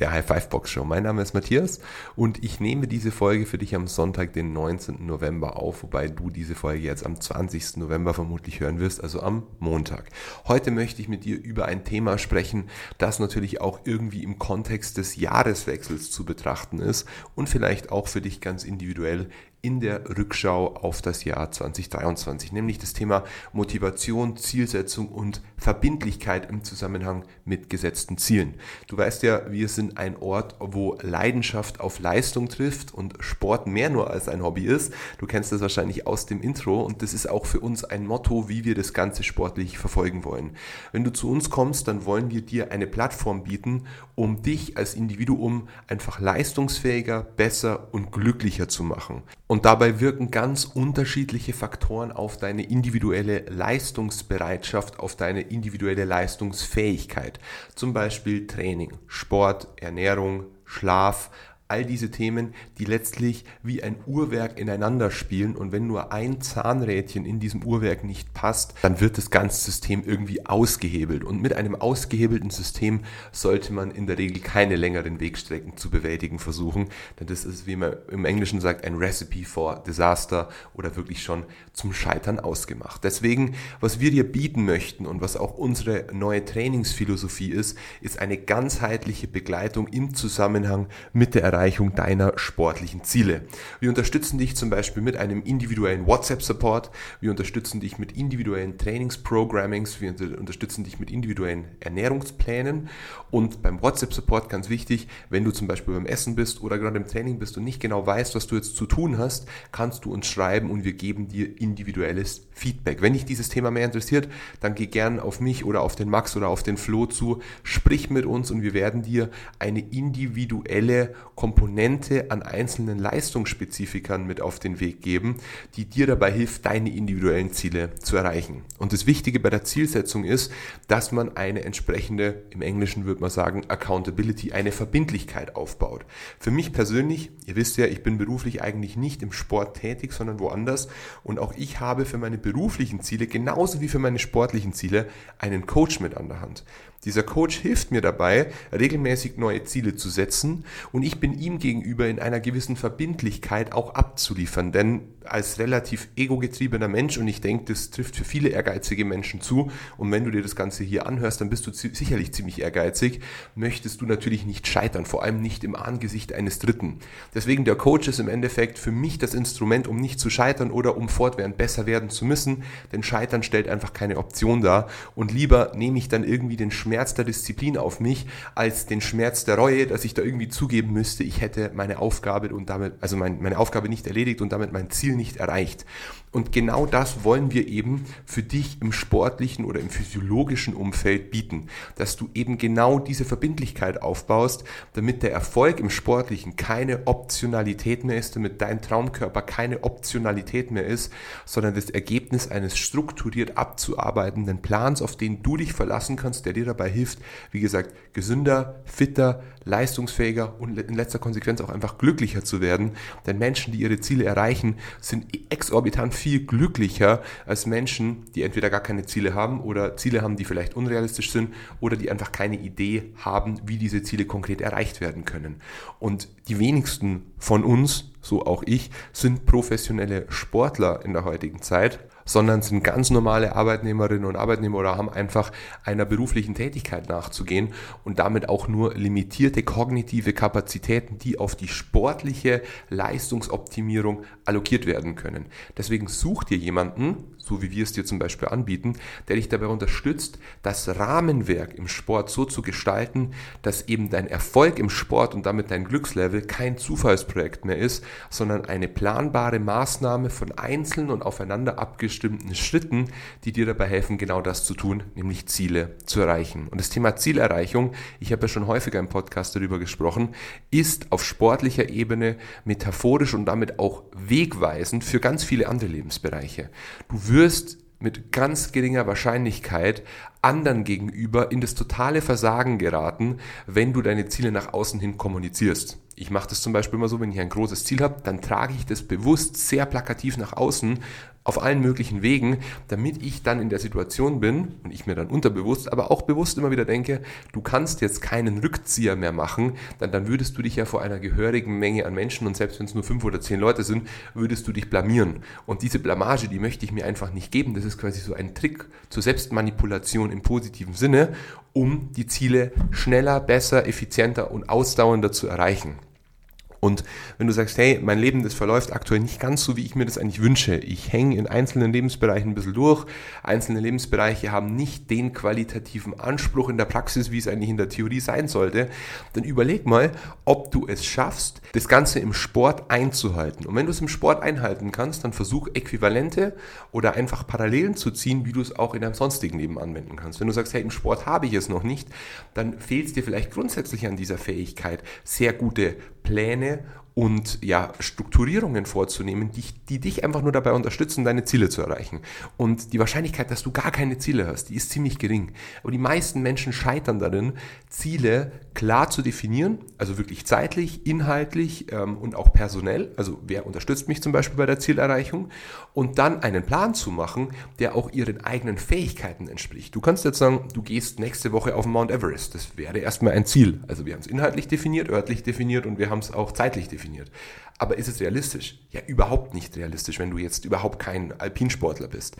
der High Five Box Show. Mein Name ist Matthias und ich nehme diese Folge für dich am Sonntag, den 19. November auf, wobei du diese Folge jetzt am 20. November vermutlich hören wirst, also am Montag. Heute möchte ich mit dir über ein Thema sprechen, das natürlich auch irgendwie im Kontext des Jahreswechsels zu betrachten ist und vielleicht auch für dich ganz individuell in der Rückschau auf das Jahr 2023, nämlich das Thema Motivation, Zielsetzung und Verbindlichkeit im Zusammenhang mit gesetzten Zielen. Du weißt ja, wir sind ein Ort, wo Leidenschaft auf Leistung trifft und Sport mehr nur als ein Hobby ist. Du kennst das wahrscheinlich aus dem Intro und das ist auch für uns ein Motto, wie wir das Ganze sportlich verfolgen wollen. Wenn du zu uns kommst, dann wollen wir dir eine Plattform bieten, um dich als Individuum einfach leistungsfähiger, besser und glücklicher zu machen. Und dabei wirken ganz unterschiedliche Faktoren auf deine individuelle Leistungsbereitschaft, auf deine individuelle Leistungsfähigkeit. Zum Beispiel Training, Sport, Ernährung, Schlaf, all diese Themen, die letztlich wie ein Uhrwerk ineinander spielen. Und wenn nur ein Zahnrädchen in diesem Uhrwerk nicht passt, dann wird das ganze System irgendwie ausgehebelt. Und mit einem ausgehebelten System sollte man in der Regel keine längeren Wegstrecken zu bewältigen versuchen, denn das ist, wie man im Englischen sagt, ein Recipe for Disaster oder wirklich schon zum Scheitern ausgemacht. Deswegen, was wir dir bieten möchten und was auch unsere neue Trainingsphilosophie ist, ist eine ganzheitliche Begleitung im Zusammenhang mit der Erreichung Erreichung deiner sportlichen Ziele. Wir unterstützen dich zum Beispiel mit einem individuellen WhatsApp-Support, wir unterstützen dich mit individuellen Trainingsprogrammings, wir unterstützen dich mit individuellen Ernährungsplänen und beim WhatsApp-Support ganz wichtig, wenn du zum Beispiel beim Essen bist oder gerade im Training bist und nicht genau weißt, was du jetzt zu tun hast, kannst du uns schreiben und wir geben dir individuelles Feedback. Wenn dich dieses Thema mehr interessiert, dann geh gern auf mich oder auf den Max oder auf den Flo zu, sprich mit uns und wir werden dir eine individuelle Komponente an einzelnen Leistungsspezifikern mit auf den Weg geben, die dir dabei hilft, deine individuellen Ziele zu erreichen. Und das Wichtige bei der Zielsetzung ist, dass man eine entsprechende, im Englischen würde man sagen, Accountability, eine Verbindlichkeit aufbaut. Für mich persönlich, ihr wisst ja, ich bin beruflich eigentlich nicht im Sport tätig, sondern woanders. Und auch ich habe für meine beruflichen Ziele, genauso wie für meine sportlichen Ziele, einen Coach mit an der Hand. Dieser Coach hilft mir dabei, regelmäßig neue Ziele zu setzen und ich bin ihm gegenüber in einer gewissen Verbindlichkeit auch abzuliefern. Denn als relativ egogetriebener Mensch, und ich denke, das trifft für viele ehrgeizige Menschen zu, und wenn du dir das Ganze hier anhörst, dann bist du sicherlich ziemlich ehrgeizig, möchtest du natürlich nicht scheitern, vor allem nicht im Angesicht eines Dritten. Deswegen der Coach ist im Endeffekt für mich das Instrument, um nicht zu scheitern oder um fortwährend besser werden zu müssen, denn Scheitern stellt einfach keine Option dar und lieber nehme ich dann irgendwie den Schmerz Schmerz der Disziplin auf mich, als den Schmerz der Reue, dass ich da irgendwie zugeben müsste, ich hätte meine Aufgabe und damit, also mein, meine Aufgabe nicht erledigt und damit mein Ziel nicht erreicht. Und genau das wollen wir eben für dich im sportlichen oder im physiologischen Umfeld bieten, dass du eben genau diese Verbindlichkeit aufbaust, damit der Erfolg im sportlichen keine Optionalität mehr ist, damit dein Traumkörper keine Optionalität mehr ist, sondern das Ergebnis eines strukturiert abzuarbeitenden Plans, auf den du dich verlassen kannst, der dir dabei hilft, wie gesagt, gesünder, fitter, leistungsfähiger und in letzter Konsequenz auch einfach glücklicher zu werden. Denn Menschen, die ihre Ziele erreichen, sind exorbitant viel glücklicher als Menschen, die entweder gar keine Ziele haben oder Ziele haben, die vielleicht unrealistisch sind oder die einfach keine Idee haben, wie diese Ziele konkret erreicht werden können. Und die wenigsten von uns, so auch ich, sind professionelle Sportler in der heutigen Zeit sondern sind ganz normale Arbeitnehmerinnen und Arbeitnehmer oder haben einfach einer beruflichen Tätigkeit nachzugehen und damit auch nur limitierte kognitive Kapazitäten, die auf die sportliche Leistungsoptimierung allokiert werden können. Deswegen such dir jemanden, so wie wir es dir zum Beispiel anbieten, der dich dabei unterstützt, das Rahmenwerk im Sport so zu gestalten, dass eben dein Erfolg im Sport und damit dein Glückslevel kein Zufallsprojekt mehr ist, sondern eine planbare Maßnahme von einzelnen und aufeinander abgestimmten Schritten, die dir dabei helfen, genau das zu tun, nämlich Ziele zu erreichen. Und das Thema Zielerreichung, ich habe ja schon häufiger im Podcast darüber gesprochen, ist auf sportlicher Ebene metaphorisch und damit auch wegweisend für ganz viele andere Lebensbereiche. Du wirst mit ganz geringer Wahrscheinlichkeit anderen gegenüber in das totale Versagen geraten, wenn du deine Ziele nach außen hin kommunizierst. Ich mache das zum Beispiel immer so, wenn ich ein großes Ziel habe, dann trage ich das bewusst sehr plakativ nach außen auf allen möglichen Wegen, damit ich dann in der Situation bin und ich mir dann unterbewusst, aber auch bewusst immer wieder denke, du kannst jetzt keinen Rückzieher mehr machen, dann, dann würdest du dich ja vor einer gehörigen Menge an Menschen und selbst wenn es nur fünf oder zehn Leute sind, würdest du dich blamieren. Und diese Blamage, die möchte ich mir einfach nicht geben. Das ist quasi so ein Trick zur Selbstmanipulation im positiven Sinne, um die Ziele schneller, besser, effizienter und ausdauernder zu erreichen. Und wenn du sagst, hey, mein Leben, das verläuft aktuell nicht ganz so, wie ich mir das eigentlich wünsche. Ich hänge in einzelnen Lebensbereichen ein bisschen durch. Einzelne Lebensbereiche haben nicht den qualitativen Anspruch in der Praxis, wie es eigentlich in der Theorie sein sollte. Dann überleg mal, ob du es schaffst, das Ganze im Sport einzuhalten. Und wenn du es im Sport einhalten kannst, dann versuch Äquivalente oder einfach Parallelen zu ziehen, wie du es auch in deinem sonstigen Leben anwenden kannst. Wenn du sagst, hey, im Sport habe ich es noch nicht, dann fehlt es dir vielleicht grundsätzlich an dieser Fähigkeit, sehr gute Pläne né? Und ja, Strukturierungen vorzunehmen, die, die dich einfach nur dabei unterstützen, deine Ziele zu erreichen. Und die Wahrscheinlichkeit, dass du gar keine Ziele hast, die ist ziemlich gering. Aber die meisten Menschen scheitern darin, Ziele klar zu definieren, also wirklich zeitlich, inhaltlich ähm, und auch personell. Also wer unterstützt mich zum Beispiel bei der Zielerreichung? Und dann einen Plan zu machen, der auch ihren eigenen Fähigkeiten entspricht. Du kannst jetzt sagen, du gehst nächste Woche auf Mount Everest. Das wäre erstmal ein Ziel. Also wir haben es inhaltlich definiert, örtlich definiert und wir haben es auch zeitlich definiert definiert. Aber ist es realistisch? Ja, überhaupt nicht realistisch, wenn du jetzt überhaupt kein Alpinsportler bist.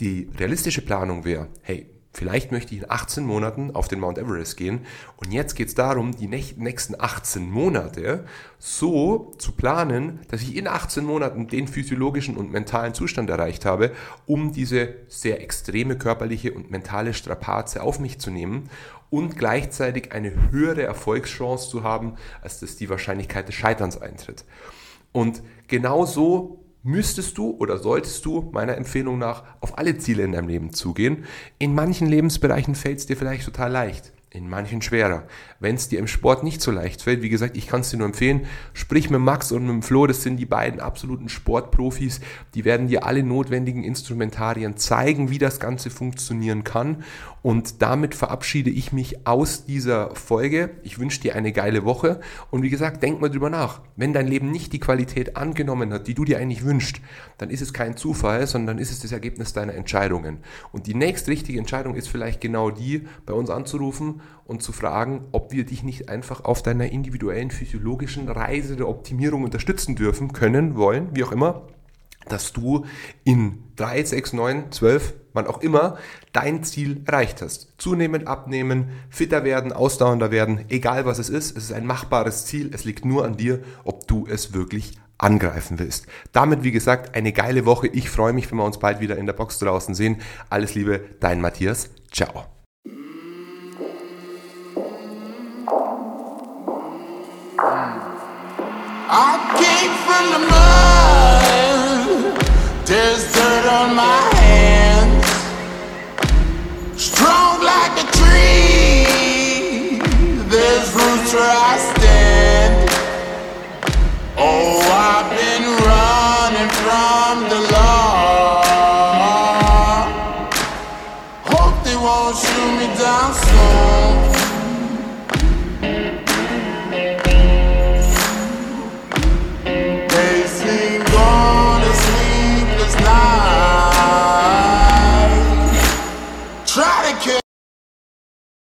Die realistische Planung wäre, hey, Vielleicht möchte ich in 18 Monaten auf den Mount Everest gehen. Und jetzt geht es darum, die nächsten 18 Monate so zu planen, dass ich in 18 Monaten den physiologischen und mentalen Zustand erreicht habe, um diese sehr extreme körperliche und mentale Strapaze auf mich zu nehmen und gleichzeitig eine höhere Erfolgschance zu haben, als dass die Wahrscheinlichkeit des Scheiterns eintritt. Und genauso müsstest du oder solltest du meiner Empfehlung nach auf alle Ziele in deinem Leben zugehen. In manchen Lebensbereichen fällt es dir vielleicht total leicht in manchen schwerer. Wenn es dir im Sport nicht so leicht fällt, wie gesagt, ich kann es dir nur empfehlen, sprich mit Max und mit Flo, das sind die beiden absoluten Sportprofis, die werden dir alle notwendigen Instrumentarien zeigen, wie das Ganze funktionieren kann. Und damit verabschiede ich mich aus dieser Folge. Ich wünsche dir eine geile Woche und wie gesagt, denk mal drüber nach. Wenn dein Leben nicht die Qualität angenommen hat, die du dir eigentlich wünschst, dann ist es kein Zufall, sondern ist es das Ergebnis deiner Entscheidungen. Und die nächste richtige Entscheidung ist vielleicht genau die, bei uns anzurufen und zu fragen, ob wir dich nicht einfach auf deiner individuellen physiologischen Reise der Optimierung unterstützen dürfen, können, wollen, wie auch immer, dass du in 3, 6, 9, 12, wann auch immer, dein Ziel erreicht hast. Zunehmend abnehmen, fitter werden, ausdauernder werden, egal was es ist, es ist ein machbares Ziel, es liegt nur an dir, ob du es wirklich angreifen willst. Damit, wie gesagt, eine geile Woche. Ich freue mich, wenn wir uns bald wieder in der Box draußen sehen. Alles Liebe, dein Matthias. Ciao. Where I stand. Oh, I've been running from the law. Hope they won't shoot me down soon.